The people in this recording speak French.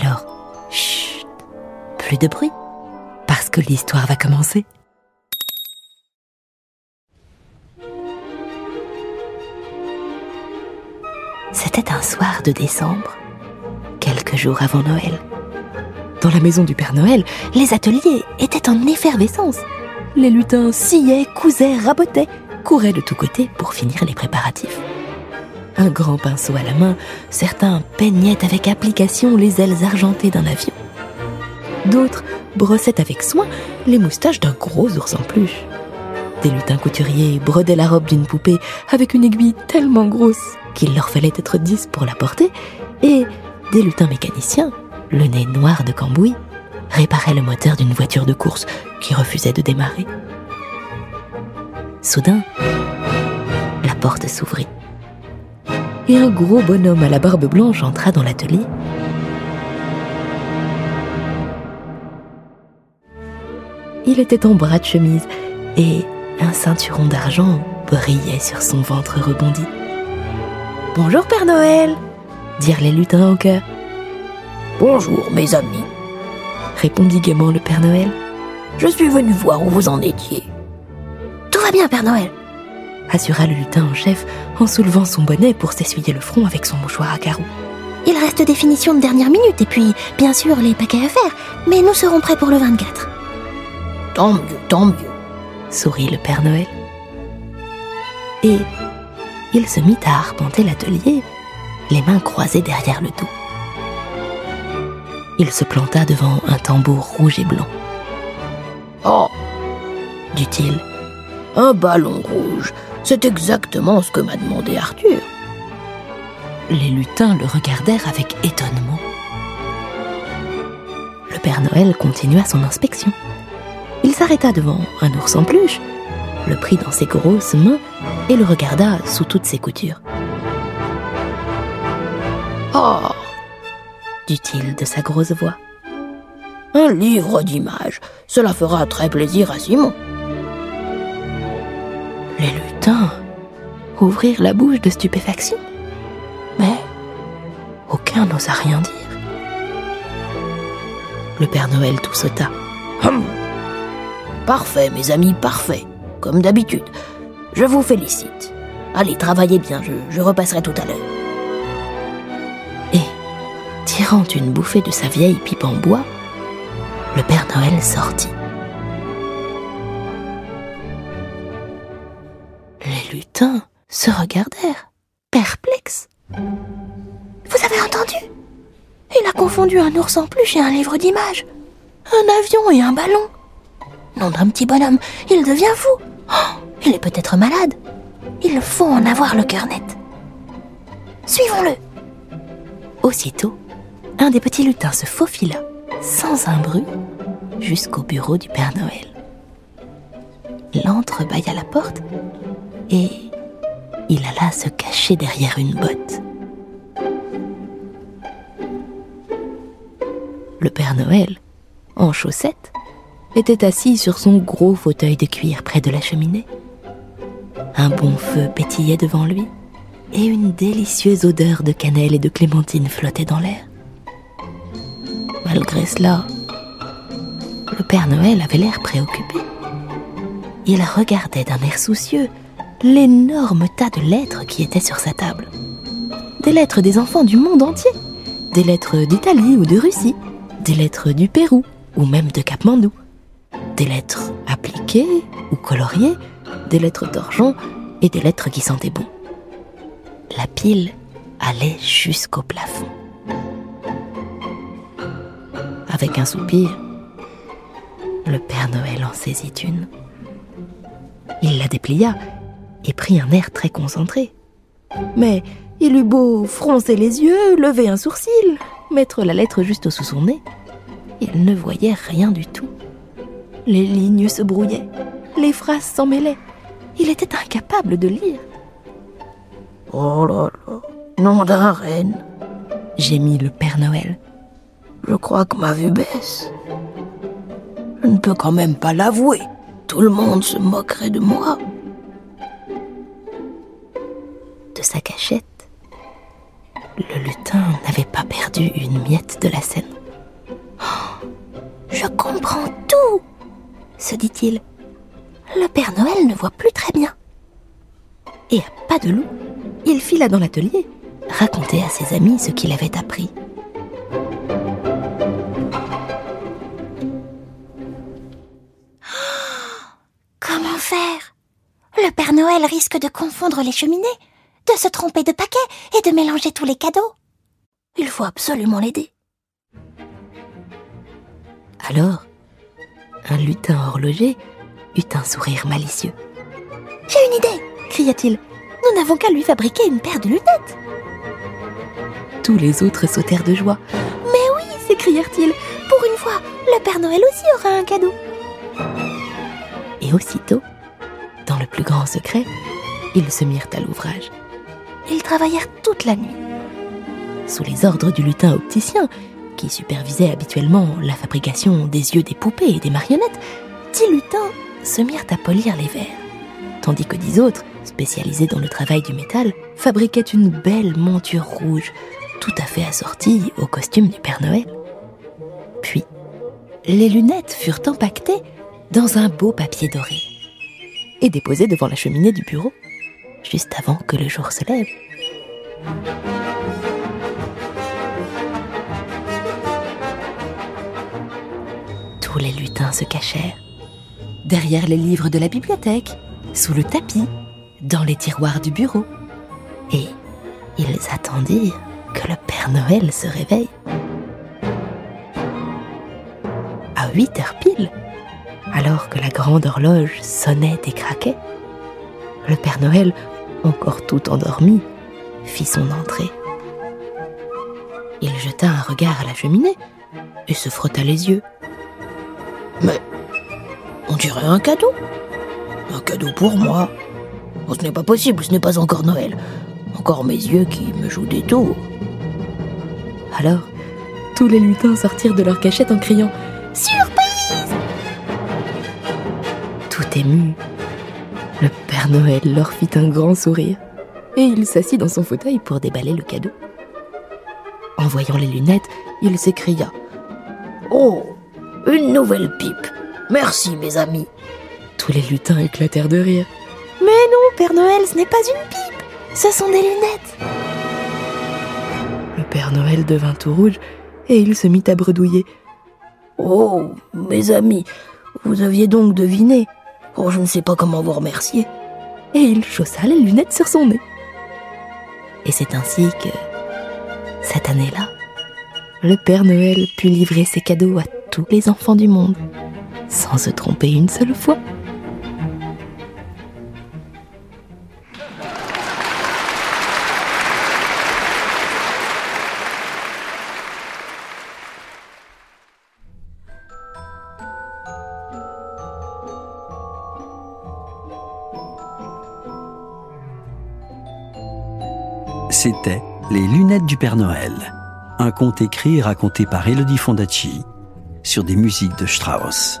Alors, chut, plus de bruit, parce que l'histoire va commencer. C'était un soir de décembre, quelques jours avant Noël. Dans la maison du Père Noël, les ateliers étaient en effervescence. Les lutins sciaient, cousaient, rabotaient, couraient de tous côtés pour finir les préparatifs. Un grand pinceau à la main, certains peignaient avec application les ailes argentées d'un avion. D'autres brossaient avec soin les moustaches d'un gros ours en peluche. Des lutins couturiers brodaient la robe d'une poupée avec une aiguille tellement grosse qu'il leur fallait être dix pour la porter, et des lutins mécaniciens, le nez noir de cambouis, réparaient le moteur d'une voiture de course qui refusait de démarrer. Soudain, la porte s'ouvrit. Et un gros bonhomme à la barbe blanche entra dans l'atelier. Il était en bras de chemise et un ceinturon d'argent brillait sur son ventre rebondi. Bonjour Père Noël dirent les lutins en chœur. Bonjour mes amis, répondit gaiement le Père Noël. je suis venu voir où vous en étiez. Tout va bien, Père Noël assura le lutin en chef en soulevant son bonnet pour s'essuyer le front avec son mouchoir à carreaux. Il reste des finitions de dernière minute et puis, bien sûr, les paquets à faire, mais nous serons prêts pour le 24. Tant mieux, tant mieux. sourit le Père Noël. Et il se mit à arpenter l'atelier, les mains croisées derrière le dos. Il se planta devant un tambour rouge et blanc. Oh, dit-il. un ballon rouge, c'est exactement ce que m'a demandé Arthur. Les lutins le regardèrent avec étonnement. Le Père Noël continua son inspection. Il s'arrêta devant un ours en peluche, le prit dans ses grosses mains et le regarda sous toutes ses coutures. Oh, dit-il de sa grosse voix. un livre d'images, cela fera très plaisir à Simon. Ouvrirent la bouche de stupéfaction, mais aucun n'osa rien dire. Le Père Noël toussota. Hum. Parfait, mes amis, parfait. Comme d'habitude. Je vous félicite. Allez, travaillez bien, je repasserai tout à l'heure. Et, tirant une bouffée de sa vieille pipe en bois, le Père Noël sortit. Se regardèrent, perplexes. Vous avez entendu? Il a confondu un ours en peluche et un livre d'images. Un avion et un ballon. Nom d'un petit bonhomme, il devient fou. Oh, il est peut-être malade. Il faut en avoir le cœur net. Suivons-le. Aussitôt, un des petits lutins se faufila, sans un bruit, jusqu'au bureau du Père Noël. L'entrebâilla la porte et il alla se cacher derrière une botte. Le Père Noël, en chaussettes, était assis sur son gros fauteuil de cuir près de la cheminée. Un bon feu pétillait devant lui et une délicieuse odeur de cannelle et de clémentine flottait dans l'air. Malgré cela, le Père Noël avait l'air préoccupé. Il regardait d'un air soucieux l'énorme tas de lettres qui étaient sur sa table. Des lettres des enfants du monde entier, des lettres d'Italie ou de Russie, des lettres du Pérou ou même de Capmandou, des lettres appliquées ou coloriées, des lettres d'argent et des lettres qui sentaient bon. La pile allait jusqu'au plafond. Avec un soupir, le Père Noël en saisit une. Il la déplia et prit un air très concentré. Mais Il eut beau froncer les yeux, lever un sourcil, mettre la lettre juste sous son nez, il ne voyait rien du tout. Les lignes se brouillaient, les phrases s'en mêlaient. Il était incapable de lire. Oh là là, nom d'un reine. Gémit le Père Noël. Je crois que ma vue baisse. Je ne peux quand même pas l'avouer. Tout le monde se moquerait de moi. N'avait pas perdu une miette de la scène. Je comprends tout, se dit-il. Le Père Noël ne voit plus très bien. Et à pas de loup, il fila dans l'atelier, raconter à ses amis ce qu'il avait appris. Comment faire? Le Père Noël risque de confondre les cheminées, de se tromper de paquet et de mélanger tous les cadeaux. Il faut absolument l'aider. Alors, un lutin horloger eut un sourire malicieux. J'ai une idée cria-t-il. Nous n'avons qu'à lui fabriquer une paire de lunettes. Tous les autres sautèrent de joie. Mais oui s'écrièrent-ils. Pour une fois, le Père Noël aussi aura un cadeau. Et aussitôt, dans le plus grand secret, ils se mirent à l'ouvrage. Ils travaillèrent toute la nuit. Sous les ordres du lutin opticien, qui supervisait habituellement la fabrication des yeux des poupées et des marionnettes, dix lutins se mirent à polir les verres, tandis que dix autres, spécialisés dans le travail du métal, fabriquaient une belle monture rouge, tout à fait assortie au costume du Père Noël. Puis, les lunettes furent empaquetées dans un beau papier doré et déposées devant la cheminée du bureau, juste avant que le jour se lève. Tous les lutins se cachèrent, derrière les livres de la bibliothèque, sous le tapis, dans les tiroirs du bureau. Et ils attendirent que le Père Noël se réveille. À 8 heures pile, alors que la grande horloge sonnait et craquait, le Père Noël, encore tout endormi, fit son entrée. Il jeta un regard à la cheminée et se frotta les yeux. Dirait un cadeau. Un cadeau pour moi. Ce n'est pas possible, ce n'est pas encore Noël. Encore mes yeux qui me jouent des tours. Alors, tous les lutins sortirent de leur cachette en criant Surprise Tout ému, le Père Noël leur fit un grand sourire et il s'assit dans son fauteuil pour déballer le cadeau. En voyant les lunettes, il s'écria Oh, une nouvelle pipe. Merci, mes amis. Tous les lutins éclatèrent de rire. Mais non, Père Noël, ce n'est pas une pipe. Ce sont des lunettes. Le Père Noël devint tout rouge et il se mit à bredouiller. Oh, mes amis, vous aviez donc deviné. Oh, je ne sais pas comment vous remercier. Et il chaussa les lunettes sur son nez. Et c'est ainsi que, cette année-là, le Père Noël put livrer ses cadeaux à tous les enfants du monde, sans se tromper une seule fois. C'était Les lunettes du Père Noël, un conte écrit et raconté par Elodie Fondacci sur des musiques de Strauss.